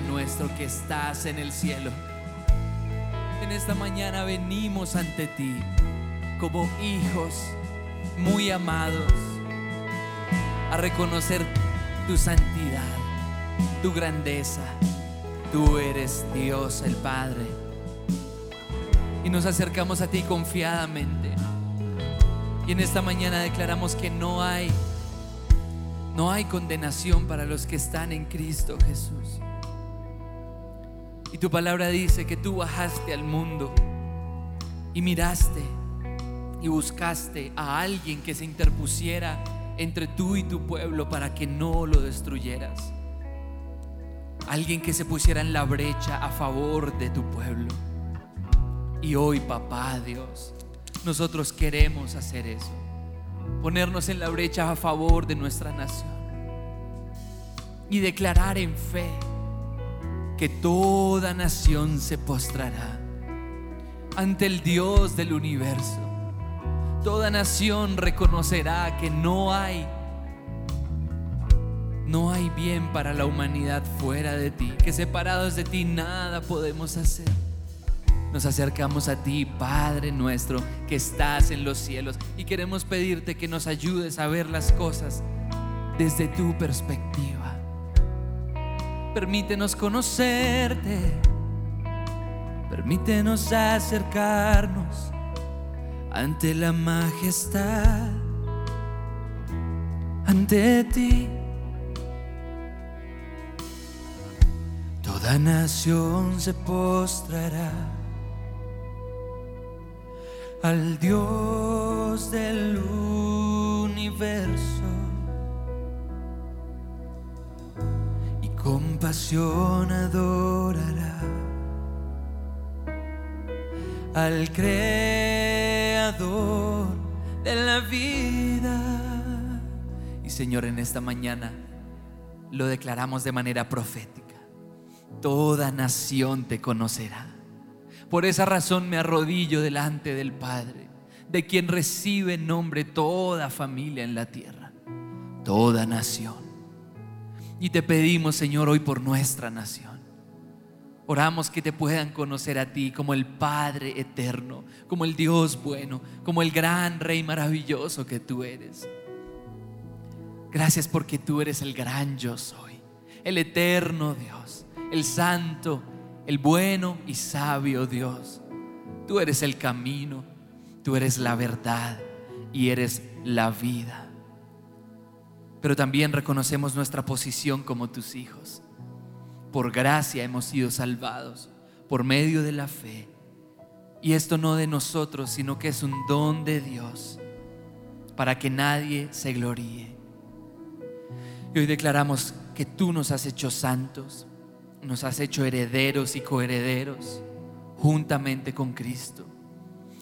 Nuestro que estás en el cielo, en esta mañana venimos ante ti como hijos muy amados a reconocer tu santidad, tu grandeza. Tú eres Dios el Padre y nos acercamos a ti confiadamente. Y en esta mañana declaramos que no hay no hay condenación para los que están en Cristo Jesús. Y tu palabra dice que tú bajaste al mundo y miraste y buscaste a alguien que se interpusiera entre tú y tu pueblo para que no lo destruyeras. Alguien que se pusiera en la brecha a favor de tu pueblo. Y hoy, papá Dios, nosotros queremos hacer eso. Ponernos en la brecha a favor de nuestra nación. Y declarar en fe que toda nación se postrará ante el Dios del universo. Toda nación reconocerá que no hay no hay bien para la humanidad fuera de ti, que separados de ti nada podemos hacer. Nos acercamos a ti, Padre nuestro, que estás en los cielos, y queremos pedirte que nos ayudes a ver las cosas desde tu perspectiva permítenos conocerte, permítenos acercarnos ante la majestad, ante ti. Toda nación se postrará al Dios del universo. Con pasión adorará al Creador de la vida. Y Señor, en esta mañana lo declaramos de manera profética. Toda nación te conocerá. Por esa razón me arrodillo delante del Padre, de quien recibe nombre toda familia en la tierra, toda nación. Y te pedimos, Señor, hoy por nuestra nación. Oramos que te puedan conocer a ti como el Padre eterno, como el Dios bueno, como el gran Rey maravilloso que tú eres. Gracias porque tú eres el gran yo soy, el eterno Dios, el santo, el bueno y sabio Dios. Tú eres el camino, tú eres la verdad y eres la vida. Pero también reconocemos nuestra posición como tus hijos. Por gracia hemos sido salvados, por medio de la fe. Y esto no de nosotros, sino que es un don de Dios, para que nadie se gloríe. Y hoy declaramos que tú nos has hecho santos, nos has hecho herederos y coherederos juntamente con Cristo.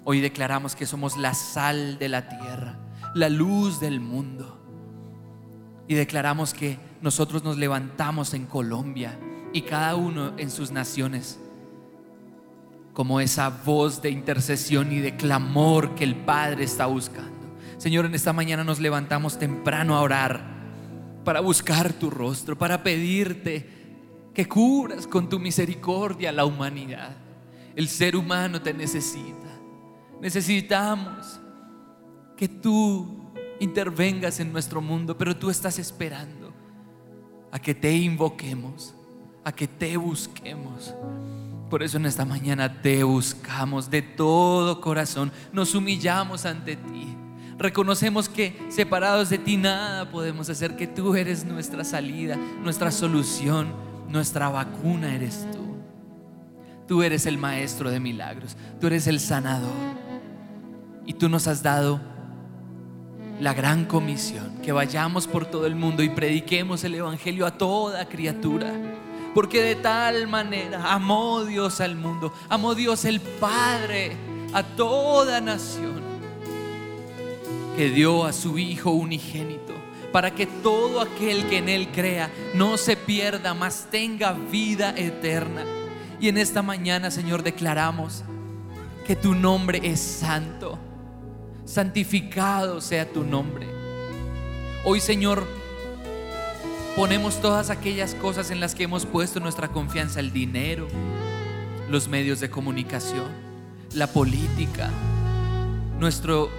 Hoy declaramos que somos la sal de la tierra, la luz del mundo. Y declaramos que nosotros nos levantamos en Colombia y cada uno en sus naciones como esa voz de intercesión y de clamor que el Padre está buscando. Señor, en esta mañana nos levantamos temprano a orar para buscar tu rostro, para pedirte que curas con tu misericordia la humanidad. El ser humano te necesita. Necesitamos que tú intervengas en nuestro mundo, pero tú estás esperando a que te invoquemos, a que te busquemos. Por eso en esta mañana te buscamos de todo corazón, nos humillamos ante ti. Reconocemos que separados de ti nada podemos hacer, que tú eres nuestra salida, nuestra solución nuestra vacuna eres tú. Tú eres el maestro de milagros. Tú eres el sanador. Y tú nos has dado la gran comisión, que vayamos por todo el mundo y prediquemos el Evangelio a toda criatura. Porque de tal manera amó Dios al mundo, amó Dios el Padre a toda nación, que dio a su Hijo unigénito para que todo aquel que en Él crea no se pierda, mas tenga vida eterna. Y en esta mañana, Señor, declaramos que tu nombre es santo, santificado sea tu nombre. Hoy, Señor, ponemos todas aquellas cosas en las que hemos puesto nuestra confianza, el dinero, los medios de comunicación, la política, nuestro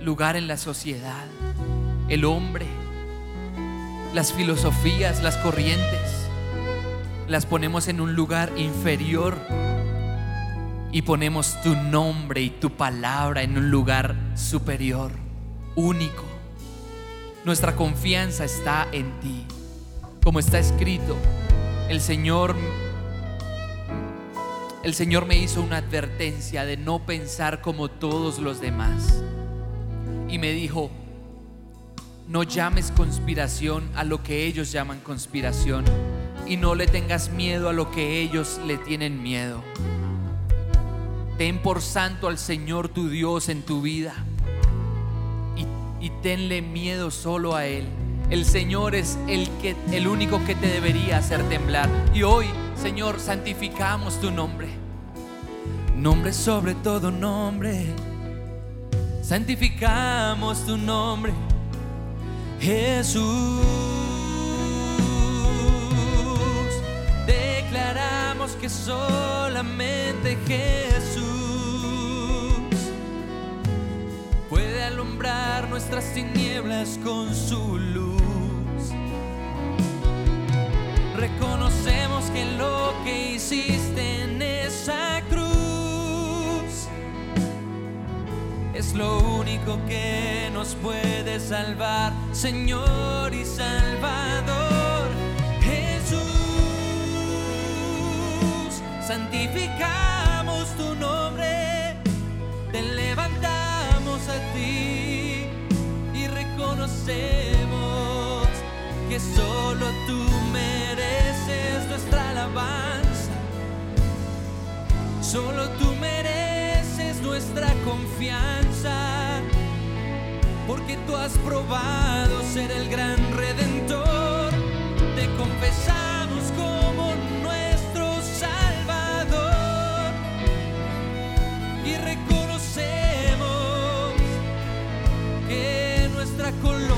lugar en la sociedad el hombre, las filosofías, las corrientes, las ponemos en un lugar inferior y ponemos tu nombre y tu palabra en un lugar superior, único. Nuestra confianza está en ti. Como está escrito, el Señor el Señor me hizo una advertencia de no pensar como todos los demás. Y me dijo, no llames conspiración a lo que ellos llaman conspiración y no le tengas miedo a lo que ellos le tienen miedo. Ten por santo al Señor tu Dios en tu vida y, tenle miedo solo a Él. El Señor es el, que, el único que te debería hacer temblar. Y hoy, Señor, santificamos tu nombre. Nombre sobre todo nombre. Santificamos tu nombre Jesús. Que solamente Jesús puede alumbrar nuestras tinieblas con su luz. Reconocemos que lo que hiciste en esa cruz es lo único que nos puede salvar, Señor y Salvador santificamos tu nombre, te levantamos a ti y reconocemos que solo tú mereces nuestra alabanza, solo tú mereces nuestra confianza, porque tú has probado ser el gran redentor, te confesamos que nuestra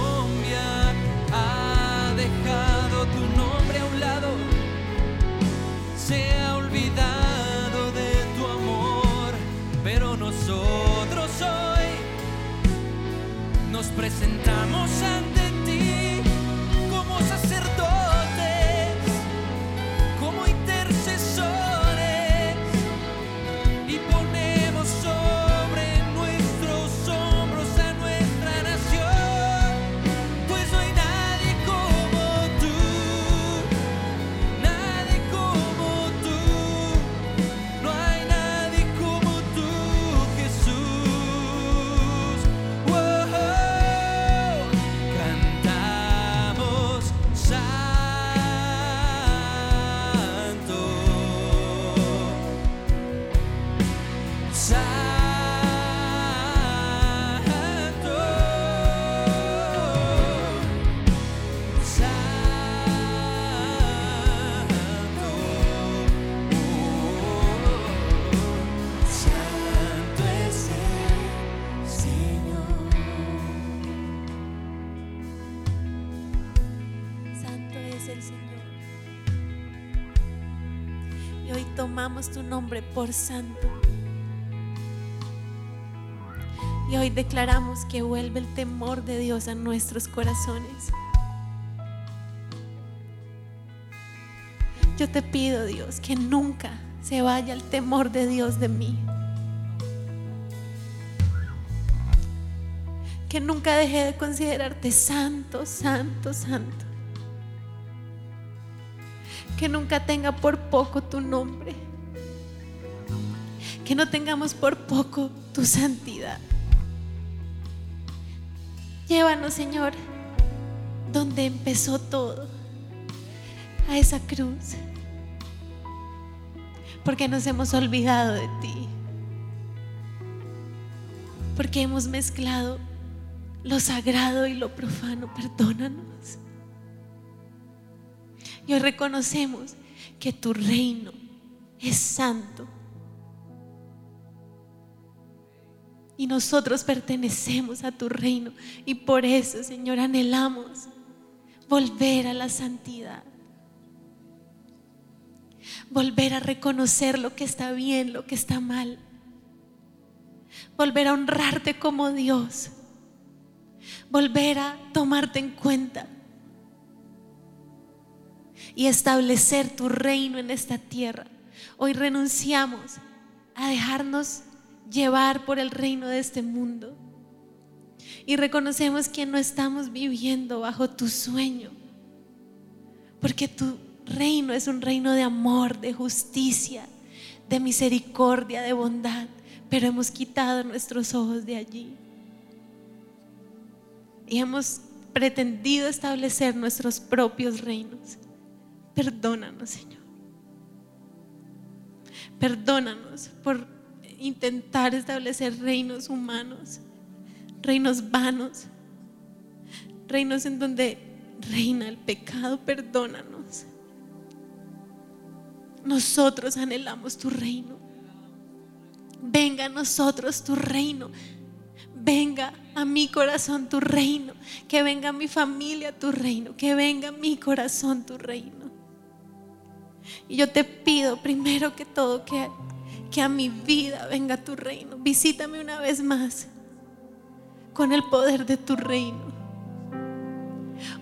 tu nombre por santo. Y hoy declaramos que vuelve el temor de Dios a nuestros corazones. Yo te pido, Dios, que nunca se vaya el temor de Dios de mí. Que nunca deje de considerarte santo, santo, santo. Que nunca tenga por poco tu nombre. Que no tengamos por poco tu santidad. Llévanos, Señor, donde empezó todo, a esa cruz. Porque nos hemos olvidado de ti. Porque hemos mezclado lo sagrado y lo profano. Perdónanos. Y hoy reconocemos que tu reino es santo. Y nosotros pertenecemos a tu reino. Y por eso, Señor, anhelamos volver a la santidad. Volver a reconocer lo que está bien, lo que está mal. Volver a honrarte como Dios. Volver a tomarte en cuenta. Y establecer tu reino en esta tierra. Hoy renunciamos a dejarnos llevar por el reino de este mundo. Y reconocemos que no estamos viviendo bajo tu sueño. Porque tu reino es un reino de amor, de justicia, de misericordia, de bondad. Pero hemos quitado nuestros ojos de allí. Y hemos pretendido establecer nuestros propios reinos. Perdónanos, Señor. Perdónanos por intentar establecer reinos humanos, reinos vanos, reinos en donde reina el pecado. Perdónanos. Nosotros anhelamos tu reino. Venga a nosotros tu reino. Venga a mi corazón tu reino. Que venga a mi familia tu reino. Que venga a mi corazón tu reino. Y yo te pido primero que todo que, que a mi vida venga tu reino. Visítame una vez más con el poder de tu reino.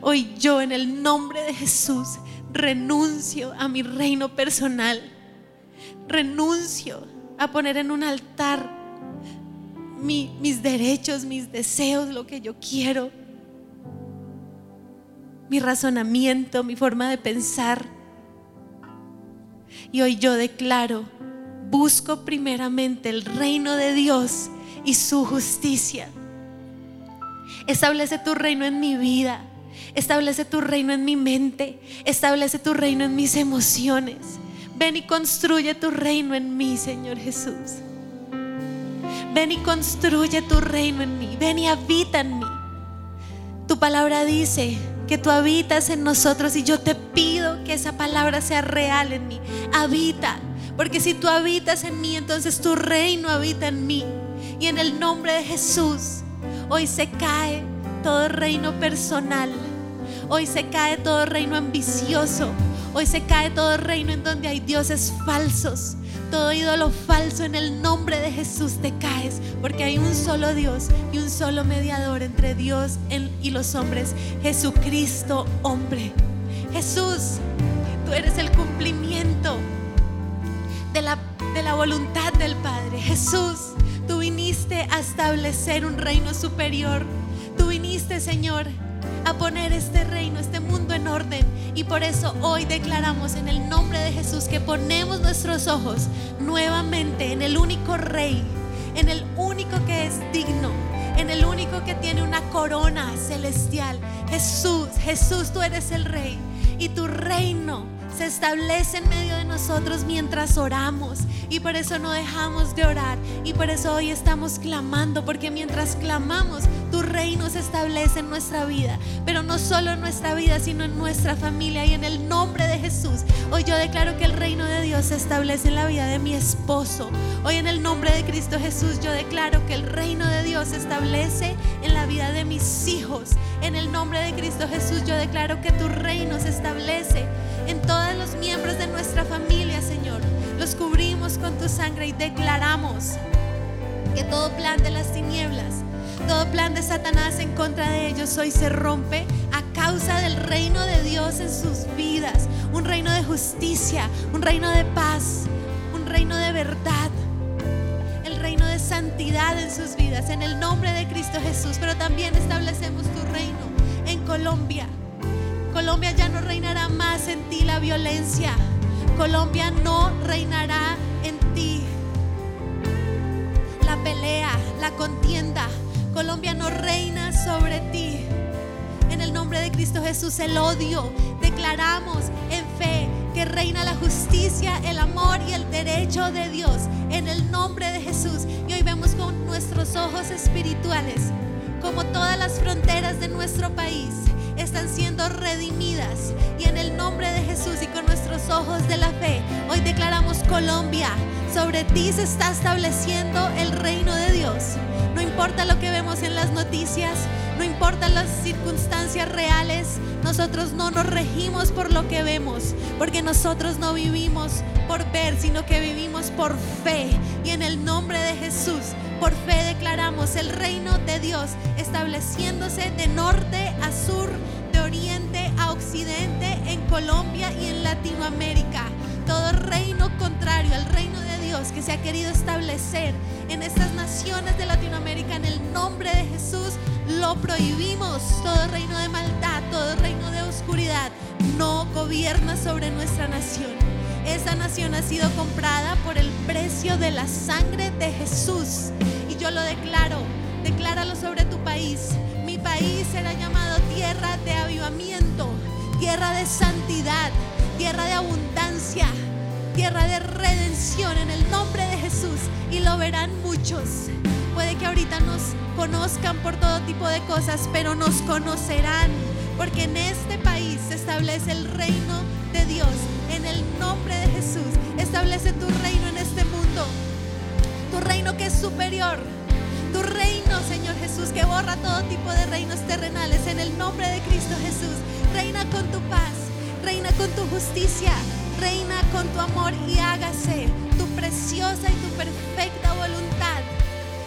Hoy yo en el nombre de Jesús renuncio a mi reino personal. Renuncio a poner en un altar mi- mis derechos, mis deseos, lo que yo quiero, mi razonamiento, mi forma de pensar. Y hoy yo declaro, busco primeramente el reino de Dios y su justicia. Establece tu reino en mi vida. Establece tu reino en mi mente. Establece tu reino en mis emociones. Ven y construye tu reino en mí, Señor Jesús. Ven y construye tu reino en mí. Ven y habita en mí. Tu palabra dice que tú habitas en nosotros y yo te pido que esa palabra sea real en mí. Habita. Porque si tú habitas en mí, entonces tu reino habita en mí. Y en el nombre de Jesús, hoy se cae todo reino personal. Hoy se cae todo reino ambicioso. Hoy se cae todo reino en donde hay dioses falsos. Todo ídolo falso en el nombre de Jesús te caes. Porque hay un solo Dios y un solo mediador entre Dios y los hombres. Jesucristo hombre. Jesús, tú eres el cumplimiento de la, de la voluntad del Padre. Jesús, tú viniste a establecer un reino superior. Tú viniste, Señor, a poner este reino, este mundo en orden. Y por eso hoy declaramos en el nombre de Jesús que ponemos nuestros ojos nuevamente en el único rey, en el único que es digno, en el único que tiene una corona celestial. Jesús, Jesús, tú eres el rey y tu reino se establece en medio de nosotros mientras oramos. Y por eso no dejamos de orar. Y por eso hoy estamos clamando. Porque mientras clamamos, tu reino se establece en nuestra vida. Pero no solo en nuestra vida, sino en nuestra familia. Y en el nombre de Jesús, hoy yo declaro que el reino de Dios se establece en la vida de mi esposo. Hoy en el nombre de Cristo Jesús, yo declaro que el reino de Dios se establece en la vida de mis hijos. En el nombre de Cristo Jesús, yo declaro que tu reino se establece en todos los miembros de nuestra familia, Señor. Los cubrimos con tu sangre y declaramos que todo plan de las tinieblas, todo plan de Satanás en contra de ellos hoy se rompe a causa del reino de Dios en sus vidas. Un reino de justicia, un reino de paz, un reino de verdad, en sus vidas, en el nombre de Cristo Jesús. Pero también establecemos tu reino en Colombia Colombia ya no reinará más en ti la violencia. Colombia no reinará en ti la pelea, la contienda. Colombia no reina sobre ti. En el nombre de Cristo Jesús el odio. Declaramos en fe que reina la justicia, el amor y el derecho de Dios. En el nombre de Jesús. Nuestros ojos espirituales como todas las fronteras de nuestro país están siendo redimidas. Y en el nombre de Jesús y con nuestros ojos de la fe, hoy declaramos Colombia. Sobre ti se está estableciendo el reino de Dios. No importa lo que vemos en las noticias, no importa las circunstancias reales, nosotros no nos regimos por lo que vemos, porque nosotros no vivimos por ver, sino que vivimos por fe. Y en el nombre de Jesús, por fe declaramos el reino de Dios estableciéndose de norte a sur, de oriente a occidente, en Colombia y en Latinoamérica. Todo reino contrario al reino de Dios que se ha querido establecer en estas naciones de Latinoamérica, en el nombre de Jesús, lo prohibimos. Todo reino de maldad, todo reino de oscuridad no gobierna sobre nuestra nación. Esa nación ha sido comprada por el precio de la sangre de Jesús. Y yo lo declaro, decláralo sobre tu país. Mi país será llamado tierra de avivamiento, tierra de santidad, tierra de abundancia, tierra de redención en el nombre de Jesús. Y lo verán muchos. Puede que ahorita nos conozcan por todo tipo de cosas, pero nos conocerán. Porque en este país se establece el reino de Dios. En el nombre de Jesús, establece tu reino en este mundo. Tu reino que es superior. Tu reino, Señor Jesús, que borra todo tipo de reinos terrenales. En el nombre de Cristo Jesús, reina con tu paz, reina con tu justicia, reina con tu amor y hágase tu preciosa y tu perfecta voluntad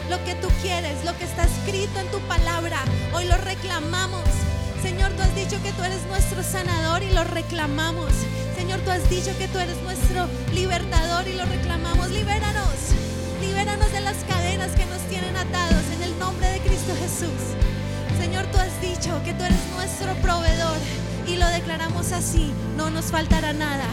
lo que tú quieres, lo que está escrito en tu palabra. Hoy lo reclamamos. Señor, tú has dicho que tú eres nuestro sanador y lo reclamamos. Señor, tú has dicho que tú eres nuestro libertador y lo reclamamos. Libéranos. Libéranos de las cadenas que nos tienen atados en el nombre de Cristo Jesús. Señor, tú has dicho que tú eres nuestro proveedor y lo declaramos así. No nos faltará nada.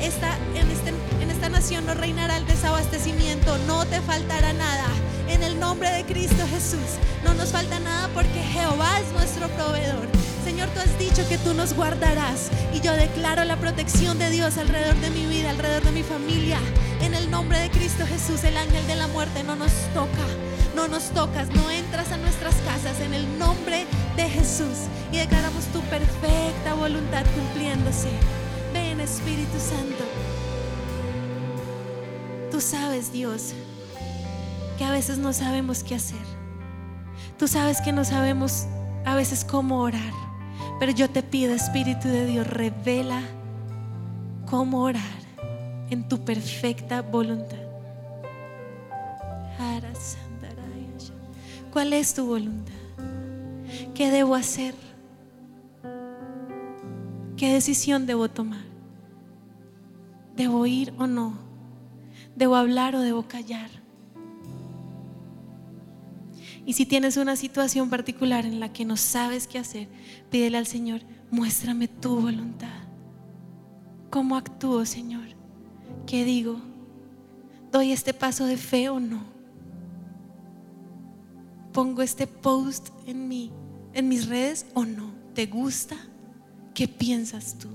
Esta, en, este, en esta nación no reinará el desabastecimiento, no te faltará nada. En el nombre de Cristo Jesús, no nos falta nada porque Jehová es nuestro proveedor. Señor, tú has dicho que tú nos guardarás y yo declaro la protección de Dios alrededor de mi vida, alrededor de mi familia. En el nombre de Cristo Jesús, el ángel de la muerte no nos toca, no nos tocas, no entras a nuestras casas en el nombre de Jesús y declaramos tu perfecta voluntad cumpliéndose. Espíritu Santo. Tú sabes, Dios, que a veces no sabemos qué hacer. Tú sabes que no sabemos a veces cómo orar. Pero yo te pido, Espíritu de Dios, revela cómo orar en tu perfecta voluntad. ¿Cuál es tu voluntad? ¿Qué debo hacer? ¿Qué decisión debo tomar? ¿Debo ir o no? ¿Debo hablar o debo callar? Y si tienes una situación particular en la que no sabes qué hacer, pídele al Señor, muéstrame tu voluntad. ¿Cómo actúo, Señor? ¿Qué digo? ¿Doy este paso de fe o no? ¿Pongo este post en, mí, en mis redes o no? ¿Te gusta? ¿Qué piensas tú?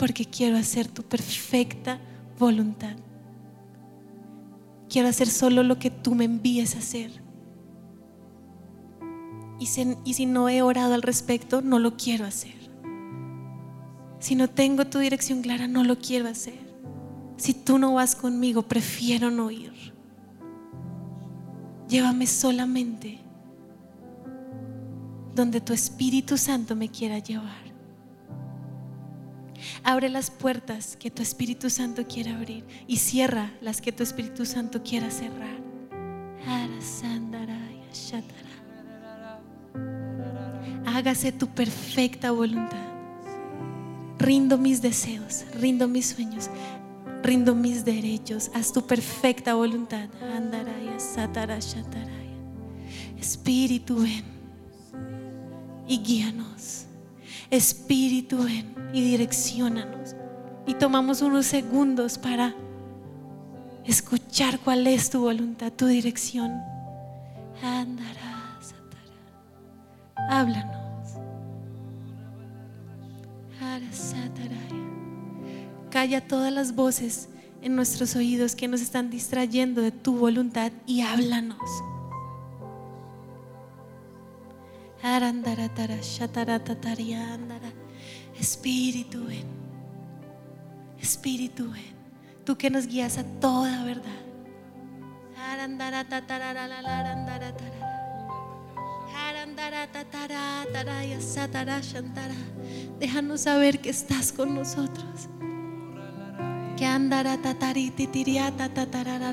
Porque quiero hacer tu perfecta voluntad. Quiero hacer solo lo que tú me envíes a hacer. Y si, y si no he orado al respecto, no lo quiero hacer. Si no tengo tu dirección clara, no lo quiero hacer. Si tú no vas conmigo, prefiero no ir. Llévame solamente donde tu Espíritu Santo me quiera llevar. Abre las puertas que tu Espíritu Santo quiera abrir y cierra las que tu Espíritu Santo quiera cerrar. Hágase tu perfecta voluntad. Rindo mis deseos, rindo mis sueños, rindo mis derechos. Haz tu perfecta voluntad. Espíritu, ven y guíanos. Espíritu, ven y direccionanos. Y tomamos unos segundos para escuchar cuál es tu voluntad, tu dirección. Háblanos. Calla todas las voces en nuestros oídos que nos están distrayendo de tu voluntad y háblanos. Espíritu, ven. Espíritu, ven. Tú que nos guías a toda verdad. Déjanos saber que estás con nosotros. Que andará tatariti tiriata tatarara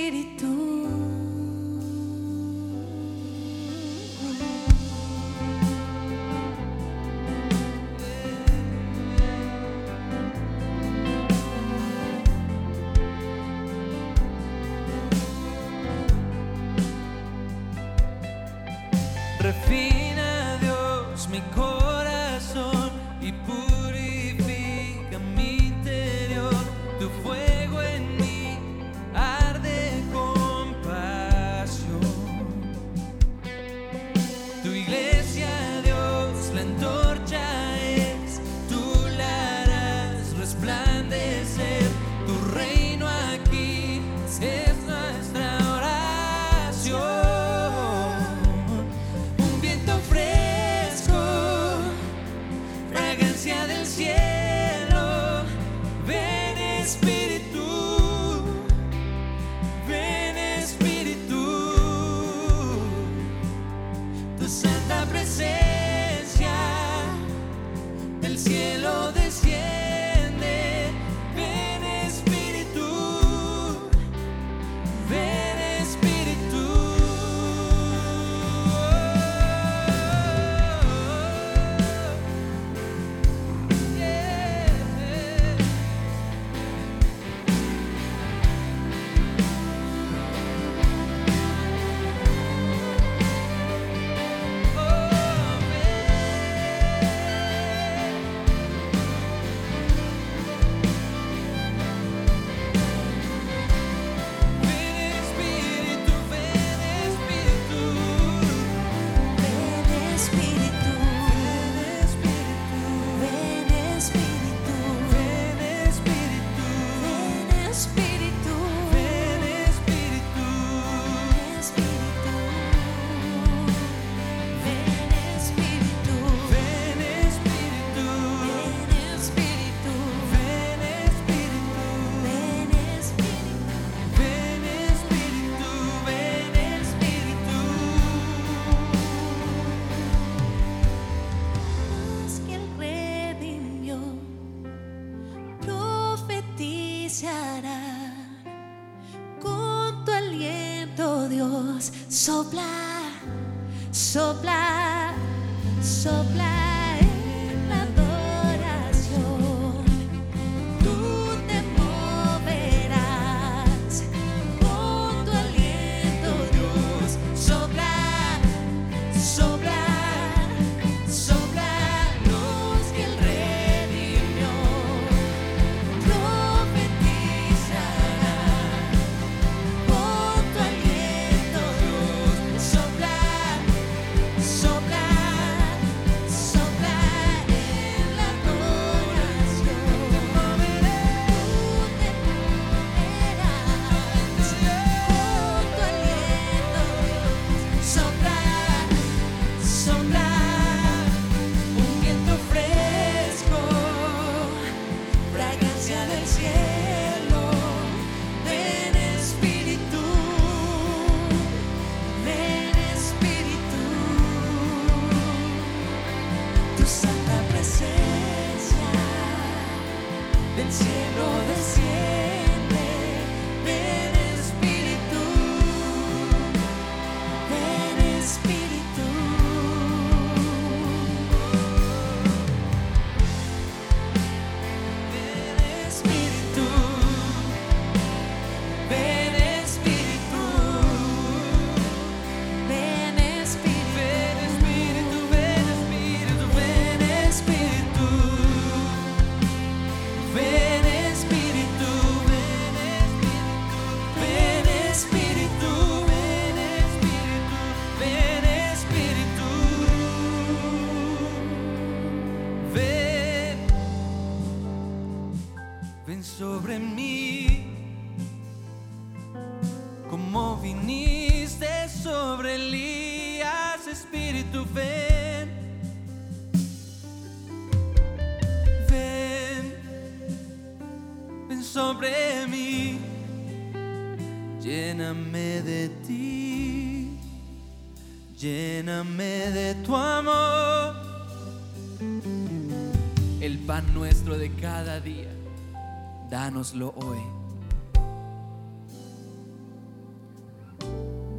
hoy.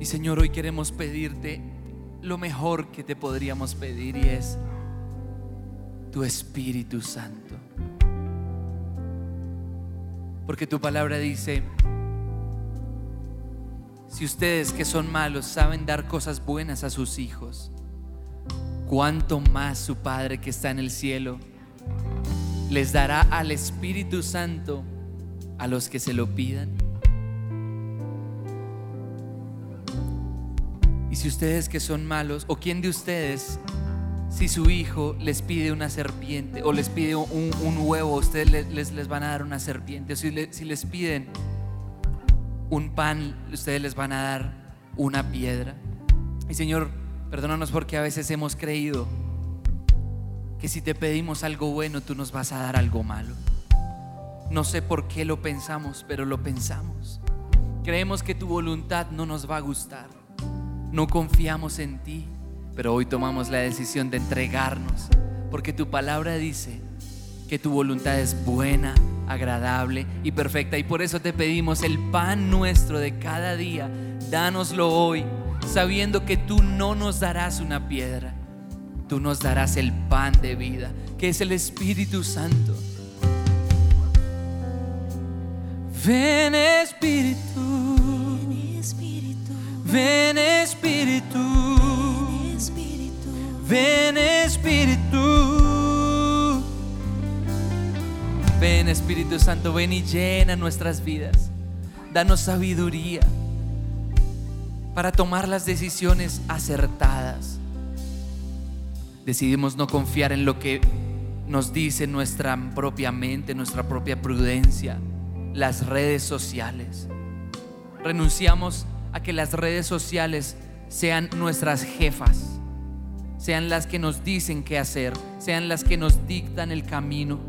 Y Señor, hoy queremos pedirte lo mejor que te podríamos pedir y es tu Espíritu Santo. Porque tu palabra dice, si ustedes que son malos saben dar cosas buenas a sus hijos, cuánto más su Padre que está en el cielo les dará al Espíritu Santo a los que se lo pidan. Y si ustedes que son malos, o quién de ustedes, si su hijo les pide una serpiente o les pide un, huevo, ustedes le- les, van a dar una serpiente. O si, si les piden un pan, ustedes les van a dar una piedra. Y Señor, perdónanos porque a veces hemos creído que si te pedimos algo bueno, tú nos vas a dar algo malo. No sé por qué lo pensamos, pero lo pensamos. Creemos que tu voluntad no nos va a gustar. No confiamos en ti, pero hoy tomamos la decisión de entregarnos, porque tu palabra dice que tu voluntad es buena, agradable y perfecta. Y por eso te pedimos el pan nuestro de cada día, dánoslo hoy, sabiendo que tú no nos darás una piedra, tú nos darás el pan de vida, que es el Espíritu Santo. Ven Espíritu, Ven Espíritu, ven Espíritu, ven Espíritu, ven Espíritu. Santo, ven y llena nuestras vidas. Danos sabiduría para tomar las decisiones acertadas. Decidimos no confiar en lo que nos dice nuestra propia mente, nuestra propia prudencia, las redes sociales. Renunciamos a que las redes sociales sean nuestras jefas, sean las que nos dicen qué hacer, sean las que nos dictan el camino.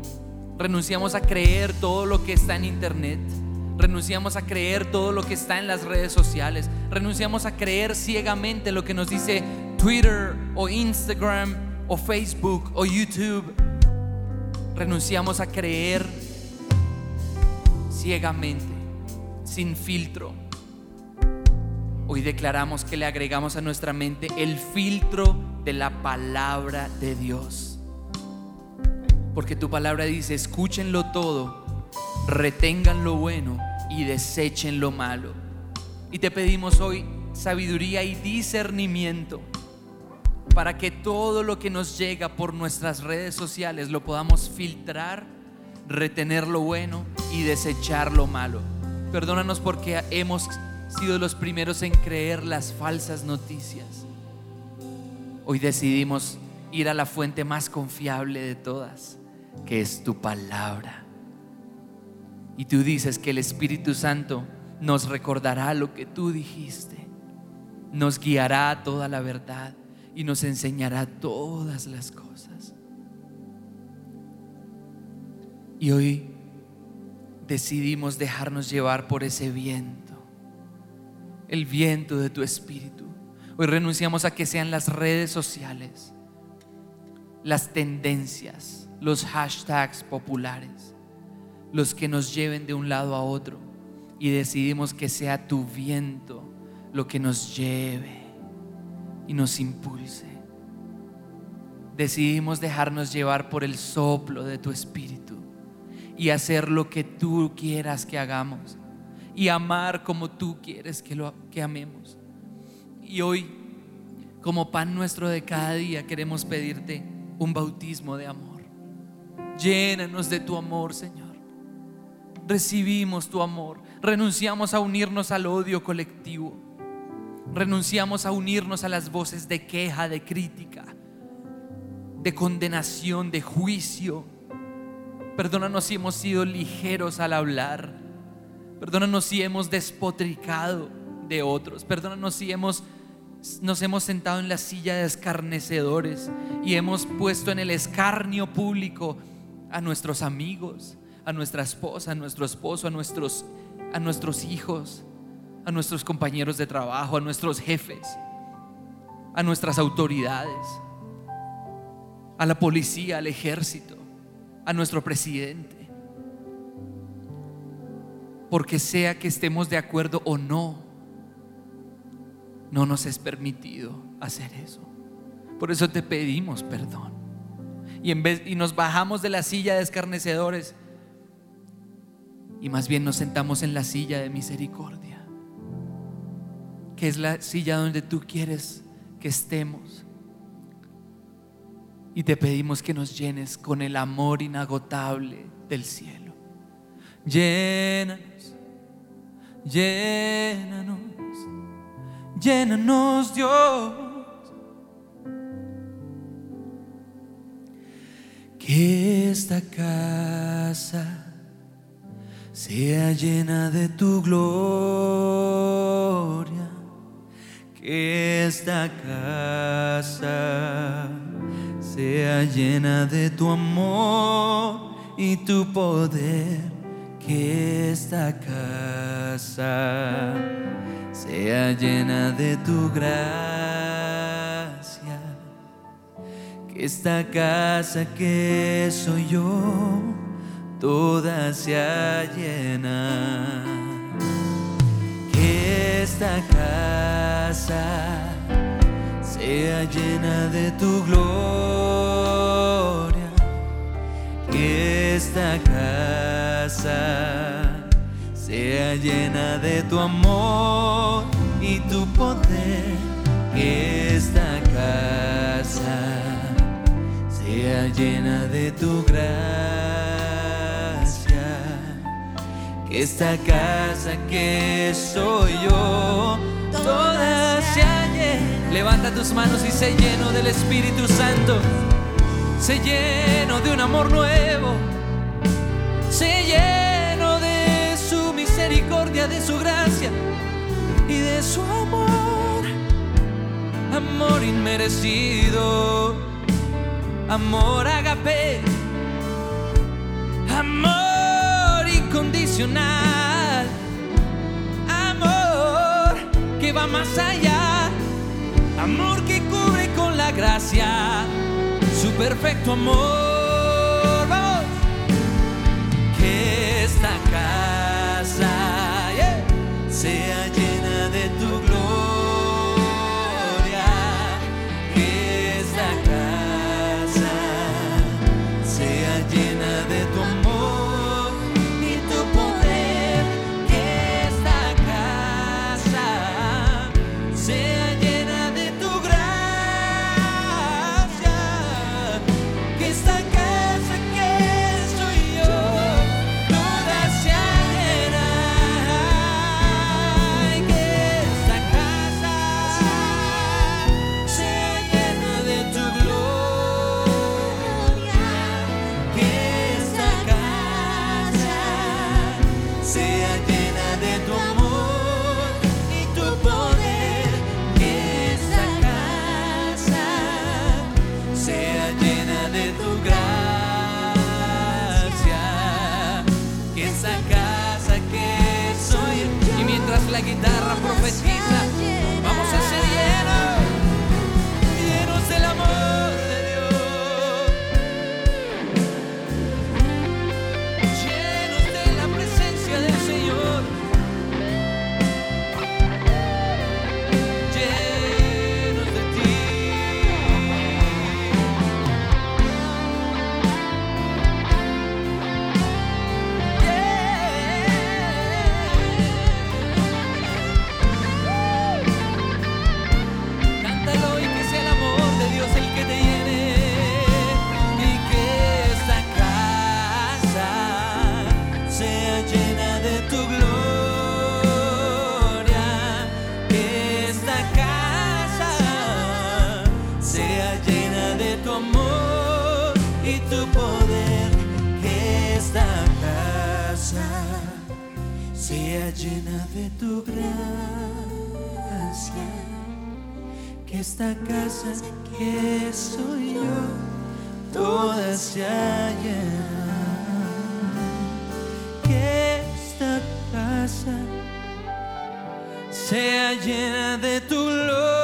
Renunciamos a creer todo lo que está en internet. Renunciamos a creer todo lo que está en las redes sociales. Renunciamos a creer ciegamente lo que nos dice Twitter o Instagram o Facebook o YouTube. Renunciamos a creer ciegamente, sin filtro. Hoy declaramos que le agregamos a nuestra mente el filtro de la palabra de Dios. Porque tu palabra dice, escúchenlo todo, retengan lo bueno y desechen lo malo. Y te pedimos hoy sabiduría y discernimiento para que todo lo que nos llega por nuestras redes sociales lo podamos filtrar, retener lo bueno y desechar lo malo. Perdónanos porque hemos sido los primeros en creer las falsas noticias. Hoy decidimos ir a la fuente más confiable de todas, que es tu palabra. Y tú dices que el Espíritu Santo nos recordará lo que tú dijiste, nos guiará a toda la verdad y nos enseñará todas las cosas. Y hoy decidimos dejarnos llevar por ese viento, el viento de tu espíritu. Hoy renunciamos a que sean las redes sociales, las tendencias, los hashtags populares, los que nos lleven de un lado a otro. Y decidimos que sea tu viento lo que nos lleve y nos impulse. Decidimos dejarnos llevar por el soplo de tu espíritu y hacer lo que tú quieras que hagamos y amar como tú quieres que lo que amemos. Y hoy, como pan nuestro de cada día, queremos pedirte un bautismo de amor. Llénanos de tu amor, Señor. Recibimos tu amor. Renunciamos a unirnos al odio colectivo renunciamos a unirnos a las voces de queja, de crítica, de condenación, de juicio. Perdónanos si hemos sido ligeros al hablar. Perdónanos si hemos despotricado de otros. Perdónanos si hemos, nos hemos sentado en la silla de escarnecedores y hemos puesto en el escarnio público a nuestros amigos, a nuestra esposa, a nuestro esposo, a nuestros, a nuestros hijos a nuestros compañeros de trabajo, a nuestros jefes, a nuestras autoridades, a la policía, al ejército, a nuestro presidente. Porque sea que estemos de acuerdo o no, no nos es permitido hacer eso. Por eso te pedimos perdón. Y, en vez, y nos bajamos de la silla de escarnecedores y más bien nos sentamos en la silla de misericordia que es la silla donde tú quieres que estemos. Y te pedimos que nos llenes con el amor inagotable del cielo. Llénanos, llénanos, llénanos Dios. Que esta casa sea llena de tu gloria que esta casa sea llena de tu amor y tu poder, que esta casa sea llena de tu gracia, que esta casa que soy yo, toda sea llena. Esta casa sea llena de tu gloria, que esta casa sea llena de tu amor y tu poder, que esta casa sea llena de tu gracia esta casa que soy yo, toda se llena. Levanta tus manos y se lleno del Espíritu Santo, se lleno de un amor nuevo, se lleno de su misericordia, de su gracia y de su amor, amor inmerecido, amor agape, amor incondicional. Amor que va más allá. Amor que cubre con la gracia. Su perfecto amor. Que esta casa sea llena de tu gloria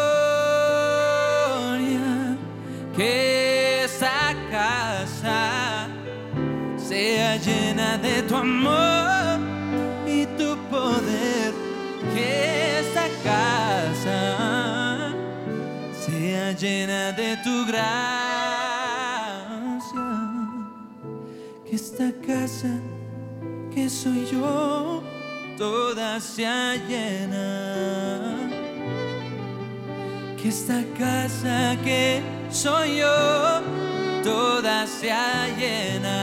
que esta casa sea llena de tu amor y tu poder que esta casa sea llena de tu gracia soy yo toda sea llena que esta casa que soy yo toda sea llena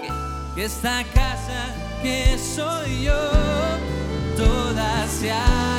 que, que esta casa que soy yo toda sea llena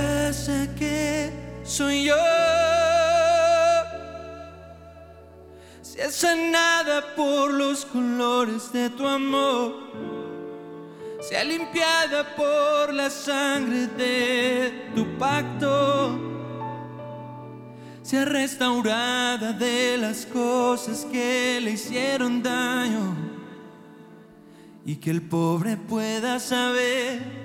casa que soy yo. Sea sanada por los colores de tu amor, sea limpiada por la sangre de tu pacto, sea restaurada de las cosas que le hicieron daño y que el pobre pueda saber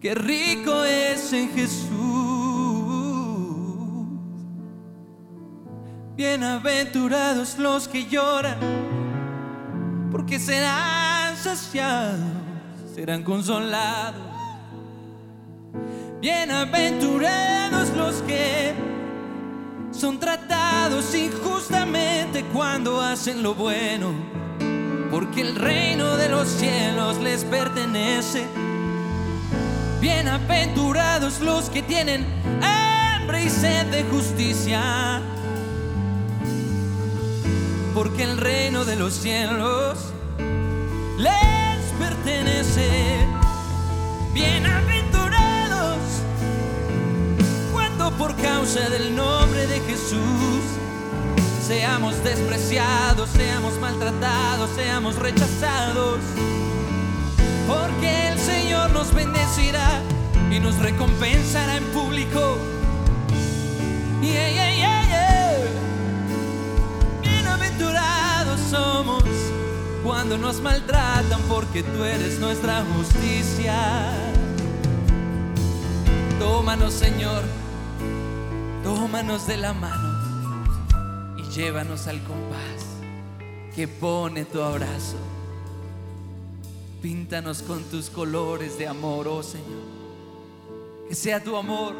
qué rico es en Jesús. Bienaventurados los que lloran, porque serán saciados, serán consolados. Bienaventurados los que son tratados injustamente cuando hacen lo bueno, porque el reino de los cielos les pertenece. Bienaventurados los que tienen hambre y sed de justicia, porque el reino de los cielos les pertenece. Bienaventurados cuando por causa del nombre de Jesús seamos despreciados, seamos maltratados, seamos rechazados. Porque el Señor nos bendecirá y nos recompensará en público. Yeah, yeah, yeah. Bienaventurados somos cuando nos maltratan porque tú eres nuestra justicia. Tómanos, Señor, tómanos de la mano y llévanos al compás. que pone tu abrazo. Píntanos con tus colores de amor, oh Señor. Que sea tu amor,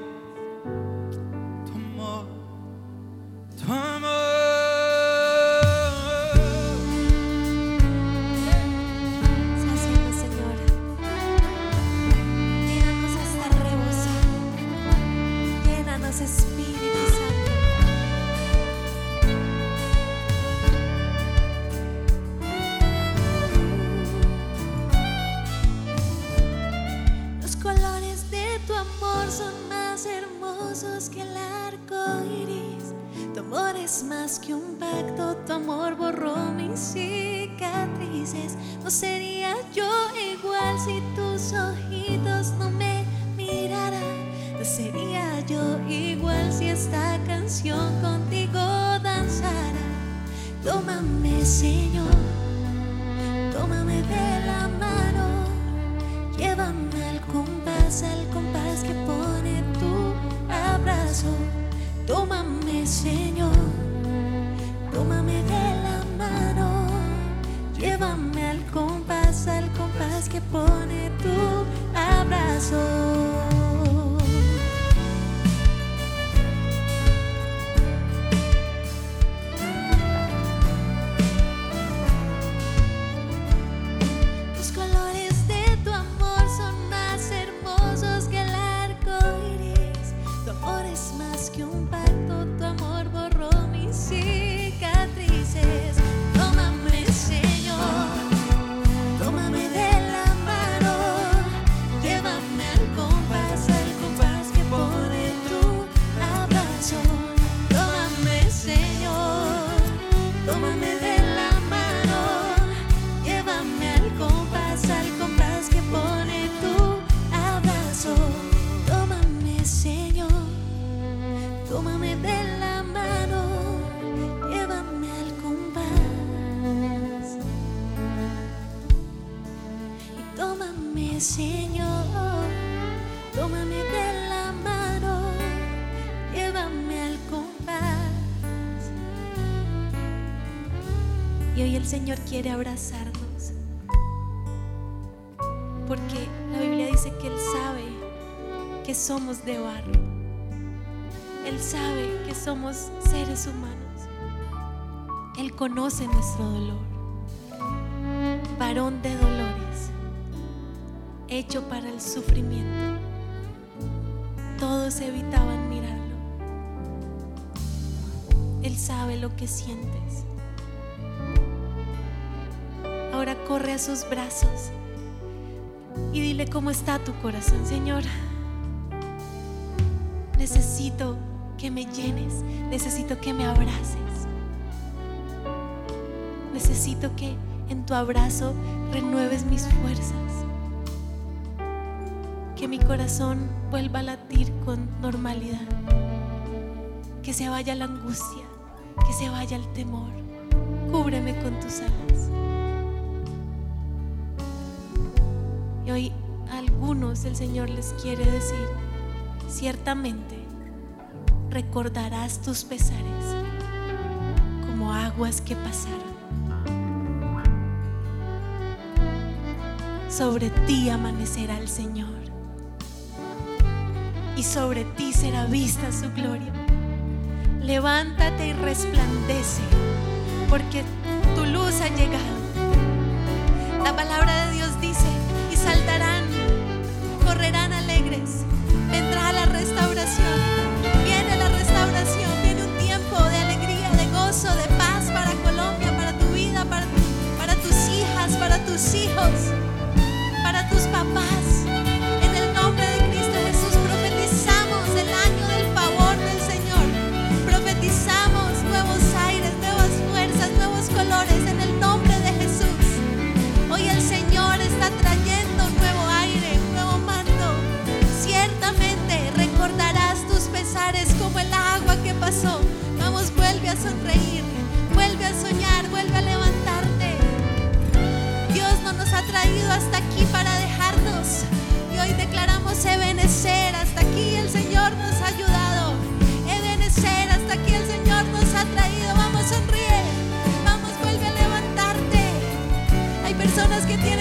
Señor quiere abrazarnos. Porque la Biblia dice que Él sabe que somos de barro. Él sabe que somos seres humanos. Él conoce nuestro dolor. Varón de dolores. Hecho para el sufrimiento. Todos evitaban mirarlo. Él sabe lo que sientes. Corre a sus brazos y dile cómo está tu corazón, Señor. Necesito que me llenes, necesito que me abraces. Necesito que en tu abrazo renueves mis fuerzas. Que mi corazón vuelva a latir con normalidad. Que se vaya la angustia, que se vaya el temor. Cúbreme con tus alas. A algunos el Señor les quiere decir, ciertamente recordarás tus pesares como aguas que pasaron. Sobre ti amanecerá el Señor y sobre ti será vista su gloria. Levántate y resplandece, porque tu luz ha llegado. La palabra de para tus papás. En el nombre de Cristo Jesús profetizamos el año del favor del Señor. Profetizamos nuevos aires, nuevas fuerzas, nuevos colores en el nombre de Jesús. Hoy el Señor está trayendo un nuevo aire, un nuevo manto. Ciertamente recordarás tus pesares como el agua que pasó. Vamos, vuelve a sonreír, vuelve a soñar, ha traído hasta aquí para dejarnos. Y hoy declaramos Ebenecer, hasta aquí el Señor nos ha ayudado. Ebenecer, hasta aquí el Señor nos ha traído. Vamos, sonríe. Vamos, vuelve a levantarte. Hay personas que tienen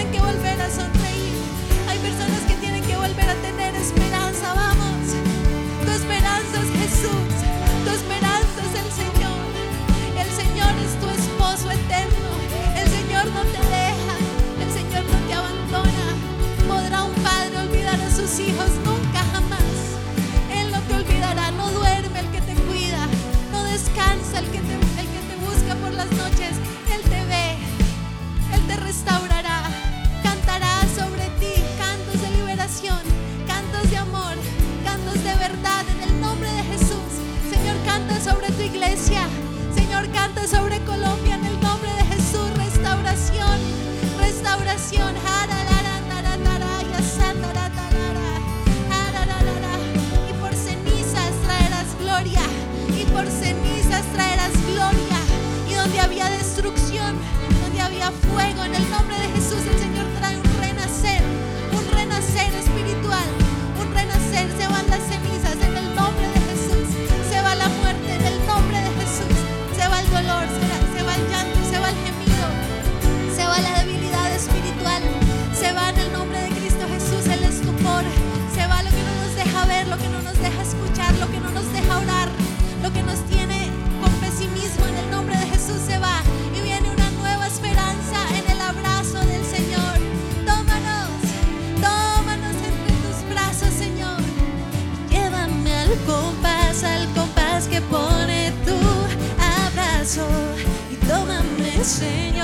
Senhor.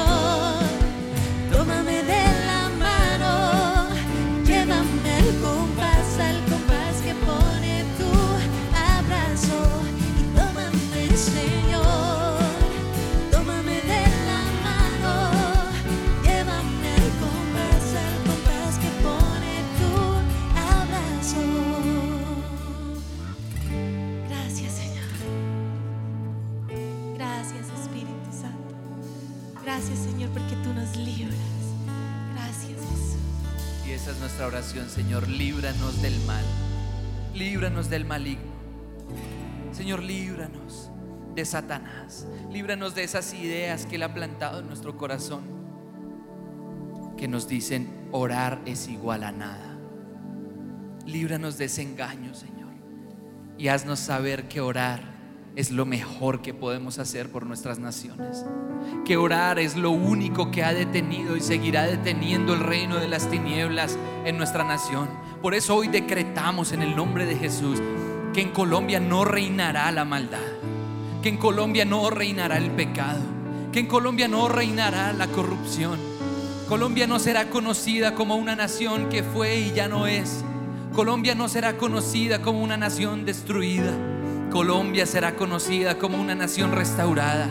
Nuestra oración, Señor. Líbranos del mal. Líbranos del maligno. Señor, líbranos de Satanás. Líbranos de esas ideas que Él ha plantado en nuestro corazón. Que nos dicen orar es igual a nada. Líbranos de ese engaño, Señor. Y haznos saber que orar es lo mejor que podemos hacer por nuestras naciones. Que orar es lo único que ha detenido y seguirá deteniendo el reino de las tinieblas en nuestra nación. Por eso hoy decretamos en el nombre de Jesús que en Colombia no reinará la maldad, que en Colombia no reinará el pecado, que en Colombia no reinará la corrupción. Colombia no será conocida como una nación que fue y ya no es. Colombia no será conocida como una nación destruida. Colombia será conocida como una nación restaurada,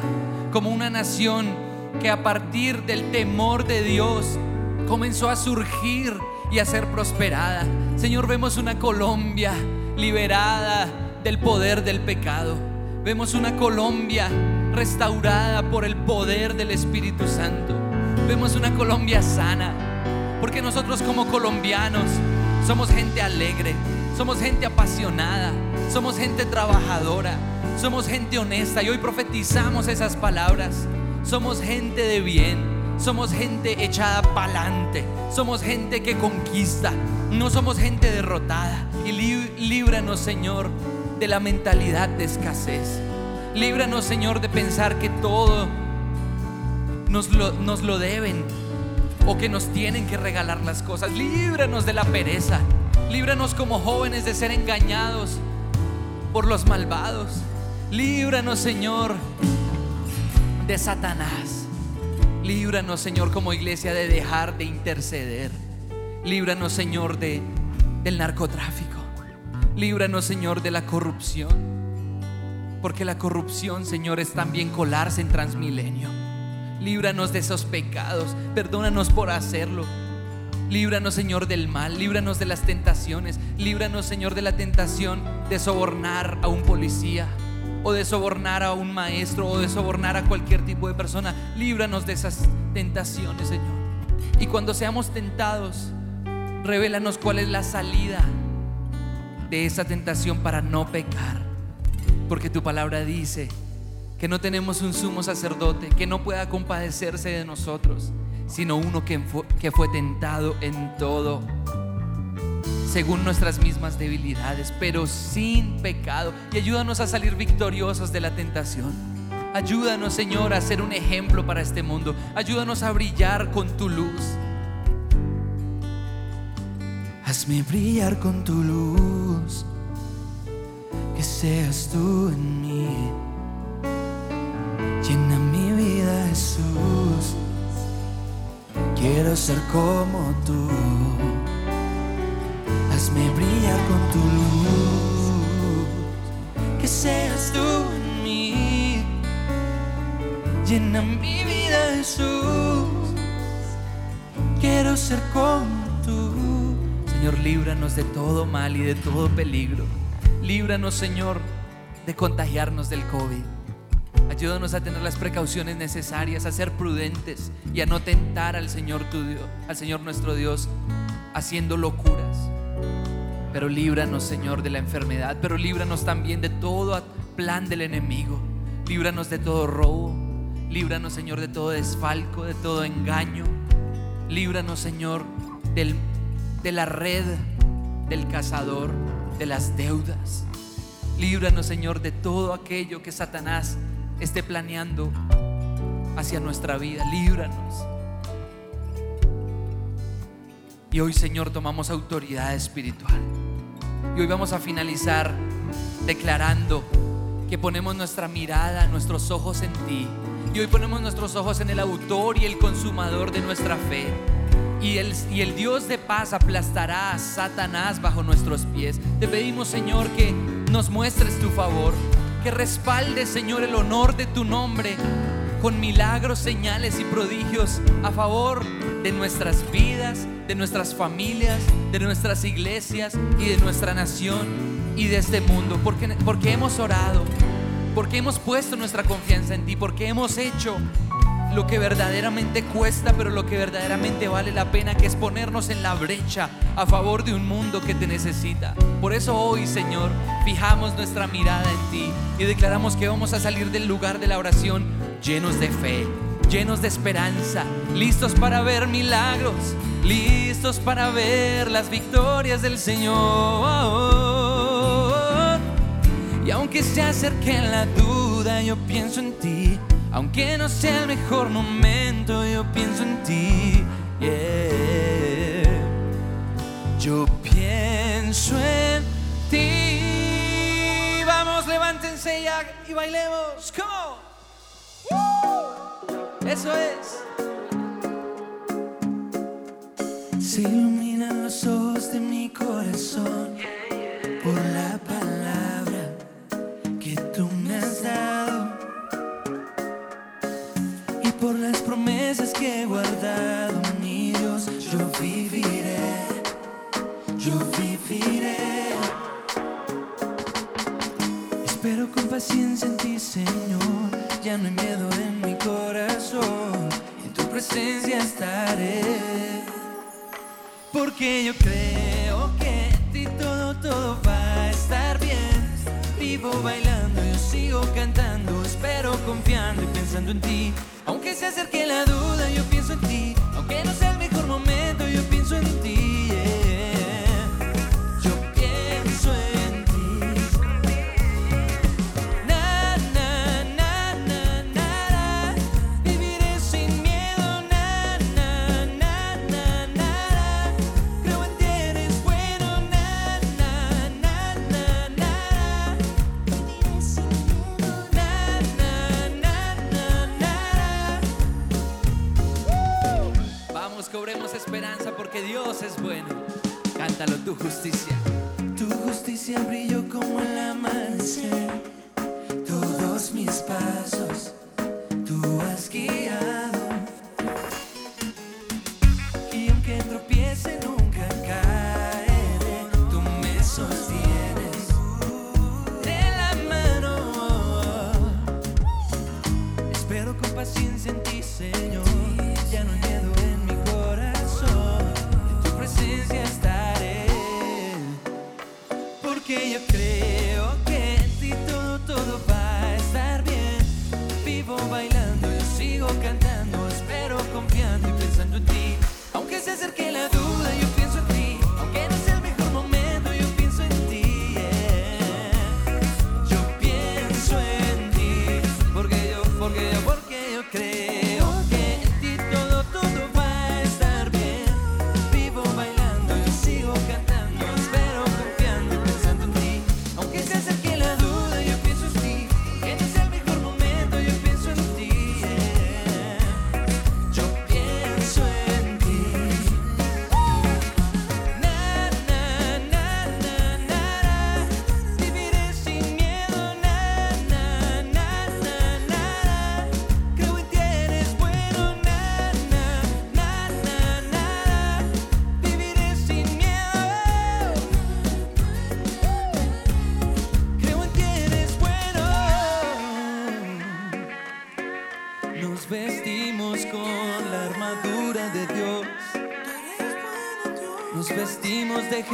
como una nación que a partir del temor de Dios comenzó a surgir y a ser prosperada. Señor, vemos una Colombia liberada del poder del pecado. Vemos una Colombia restaurada por el poder del Espíritu Santo. Vemos una Colombia sana, porque nosotros como colombianos somos gente alegre, somos gente apasionada, somos gente trabajadora, somos gente honesta y hoy profetizamos esas palabras. Somos gente de bien, somos gente echada pa'lante, somos gente que conquista, no somos gente derrotada. Y líbranos, Señor, de la mentalidad de escasez. Líbranos, Señor, de pensar que todo nos lo, nos lo deben o que nos tienen que regalar las cosas. Líbranos de la pereza. Líbranos como jóvenes de ser engañados por los malvados. Líbranos, Señor, de Satanás. Líbranos, Señor, como iglesia de dejar de interceder. Líbranos, Señor, de, del narcotráfico. Líbranos, Señor, de la corrupción. Porque la corrupción, Señor, es también colarse en Transmilenio. Líbranos de esos pecados. Perdónanos por hacerlo. Líbranos, Señor, del mal. Líbranos de las tentaciones. Líbranos, Señor, de la tentación de sobornar a un policía. O de sobornar a un maestro. O de sobornar a cualquier tipo de persona. Líbranos de esas tentaciones, Señor. Y cuando seamos tentados, revélanos cuál es la salida de esa tentación para no pecar. Porque tu palabra dice que no tenemos un sumo sacerdote que no pueda compadecerse de nosotros, sino uno que fue, que fue tentado en todo, según nuestras mismas debilidades, pero sin pecado. Y ayúdanos a salir victoriosos de la tentación. Ayúdanos, Señor, a ser un ejemplo para este mundo. Ayúdanos a brillar con tu luz. Hazme brillar con tu luz, que seas tú en mí. Llena mi vida, Jesús. Quiero ser como tú. Hazme brillar con tu luz, que seas tú en mí. Llena mi vida, Jesús. Quiero ser como tú. Señor, líbranos de todo mal y de todo peligro. Líbranos, Señor, de contagiarnos del COVID. Ayúdanos a tener las precauciones necesarias, a ser prudentes y a no tentar al Señor tu Dios, al Señor nuestro Dios, haciendo locuras. Pero líbranos, Señor, de la enfermedad, pero líbranos también de todo plan del enemigo. Líbranos de todo robo. Líbranos, Señor, de todo desfalco, de todo engaño. Líbranos, Señor, del de la red del cazador, de las deudas. Líbranos, Señor, de todo aquello que Satanás esté planeando hacia nuestra vida. Líbranos. Y hoy, Señor, tomamos autoridad espiritual. Y hoy vamos a finalizar declarando que ponemos nuestra mirada, nuestros ojos en ti. Y hoy ponemos nuestros ojos en el autor y el consumador de nuestra fe y el, y el Dios de paz aplastará a Satanás bajo nuestros pies. Te pedimos, Señor, que nos muestres tu favor, que respaldes, Señor, el honor de tu nombre con milagros, señales y prodigios a favor de nuestras vidas, de nuestras familias, de nuestras iglesias y de nuestra nación y de este mundo, porque, porque hemos orado, porque hemos puesto nuestra confianza en ti, porque hemos hecho lo que verdaderamente cuesta, pero lo que verdaderamente vale la pena, que es ponernos en la brecha a favor de un mundo que te necesita. Por eso hoy, Señor, fijamos nuestra mirada en ti y declaramos que vamos a salir del lugar de la oración llenos de fe, llenos de esperanza, listos para ver milagros, listos para ver las victorias del Señor. Y aunque se acerque la duda, yo pienso en ti. Aunque no sea el mejor momento, yo pienso en ti. Yeah. Yo pienso en ti. Vamos, levántense ya y bailemos. Come on. Eso es. Se iluminan los ojos de mi corazón por la palabra guardado, mi Dios, yo viviré, yo viviré. Espero con paciencia en ti, Señor, ya no hay miedo en mi corazón, en tu presencia estaré. Porque yo creo que en ti todo, todo va a estar bien. Vivo bailando, yo sigo cantando, espero confiando y pensando en ti. Aunque se acerque la duda,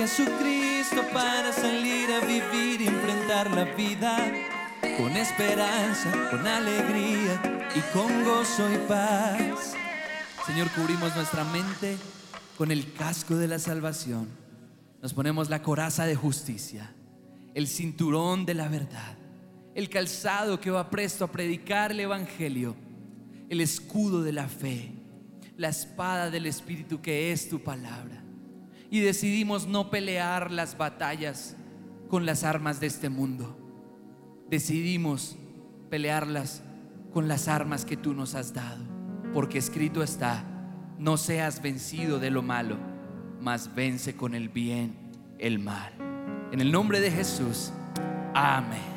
Jesucristo para salir a vivir y enfrentar la vida con esperanza, con alegría y con gozo y paz. Señor, cubrimos nuestra mente con el casco de la salvación. Nos ponemos la coraza de justicia, el cinturón de la verdad, el calzado que va presto a predicar el Evangelio, el escudo de la fe, la espada del Espíritu que es tu palabra. Y decidimos no pelear las batallas con las armas de este mundo. Decidimos pelearlas con las armas que tú nos has dado. Porque escrito está, no seas vencido de lo malo, mas vence con el bien el mal. En el nombre de Jesús, amén.